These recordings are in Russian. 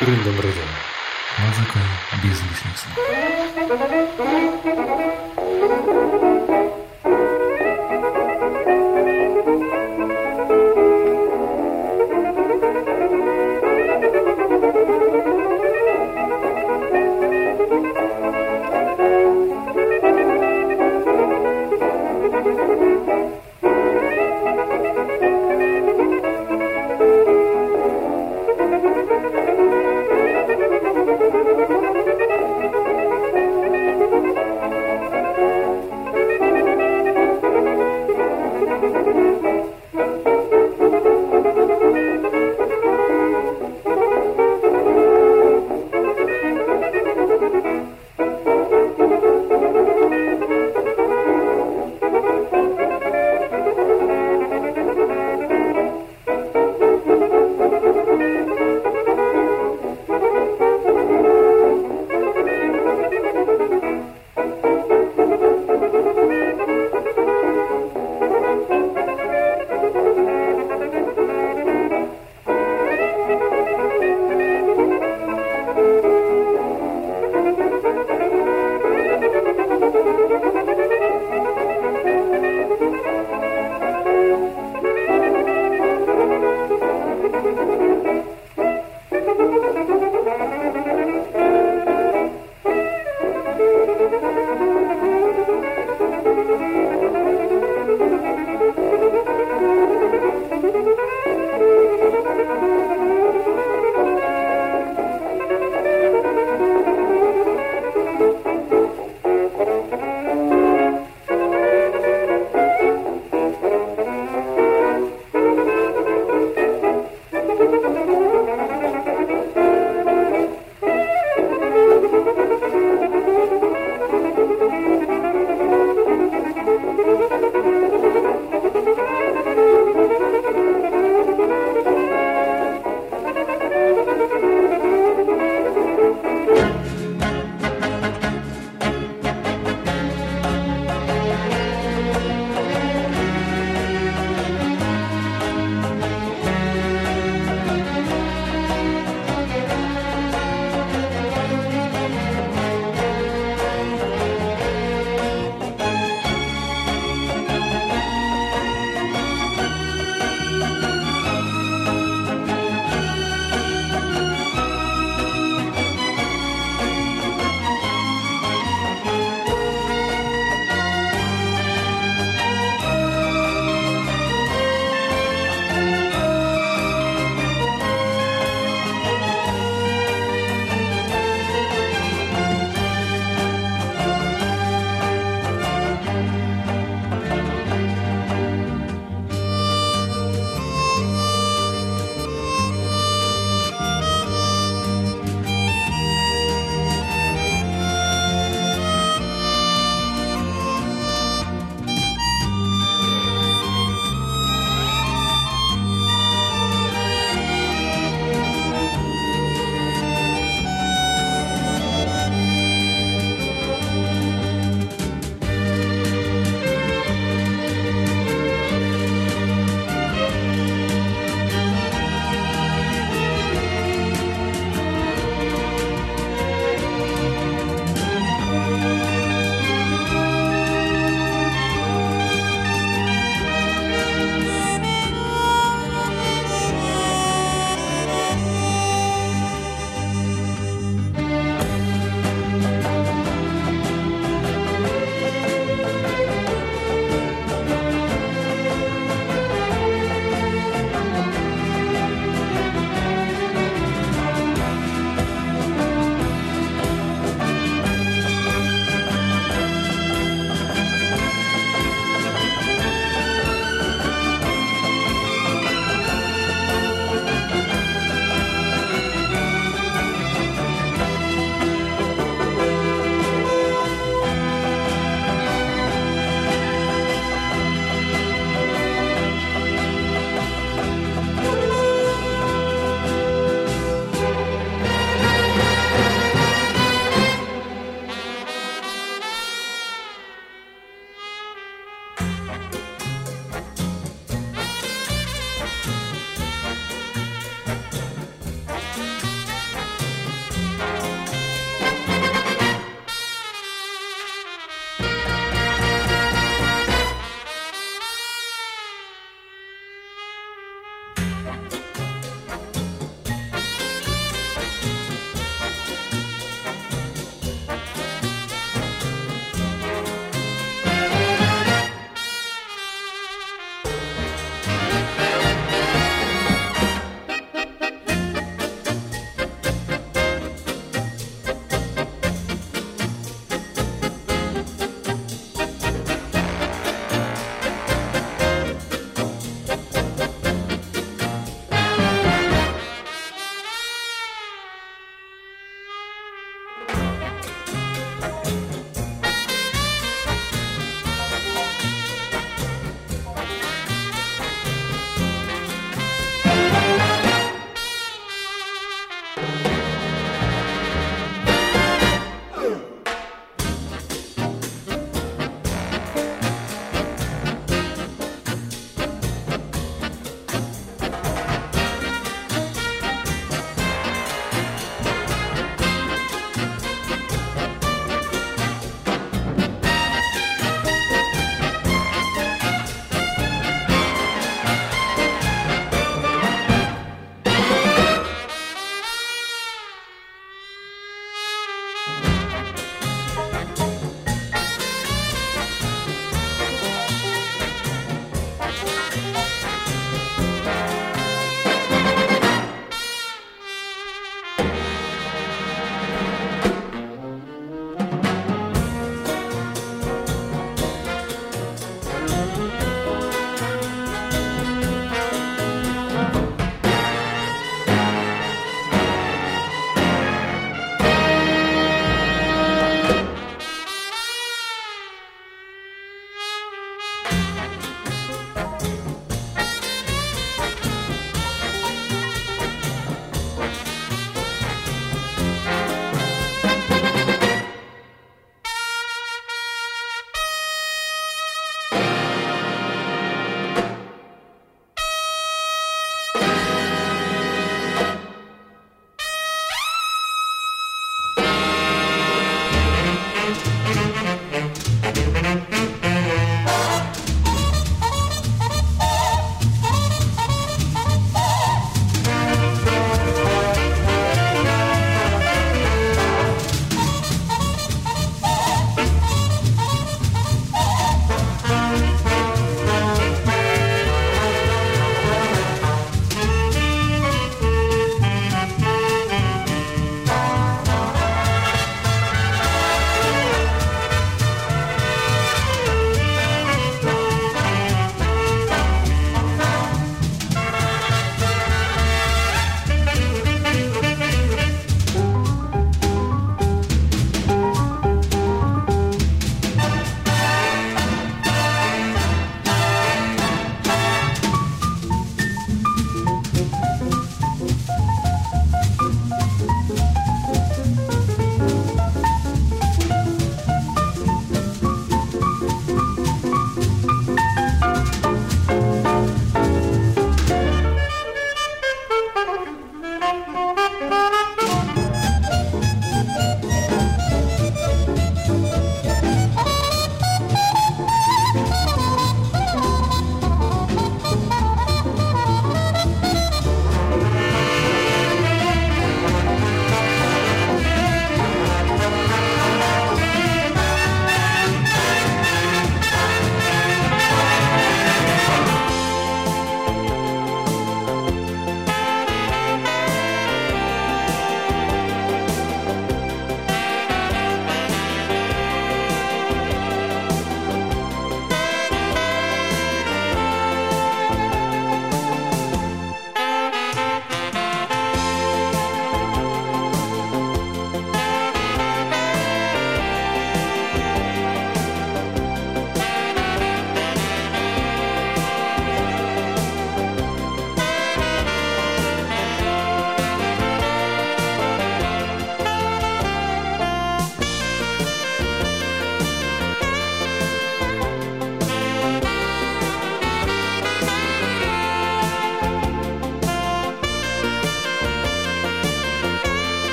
Рындом рыдом. Музыка без лишних слов.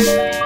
Thank you.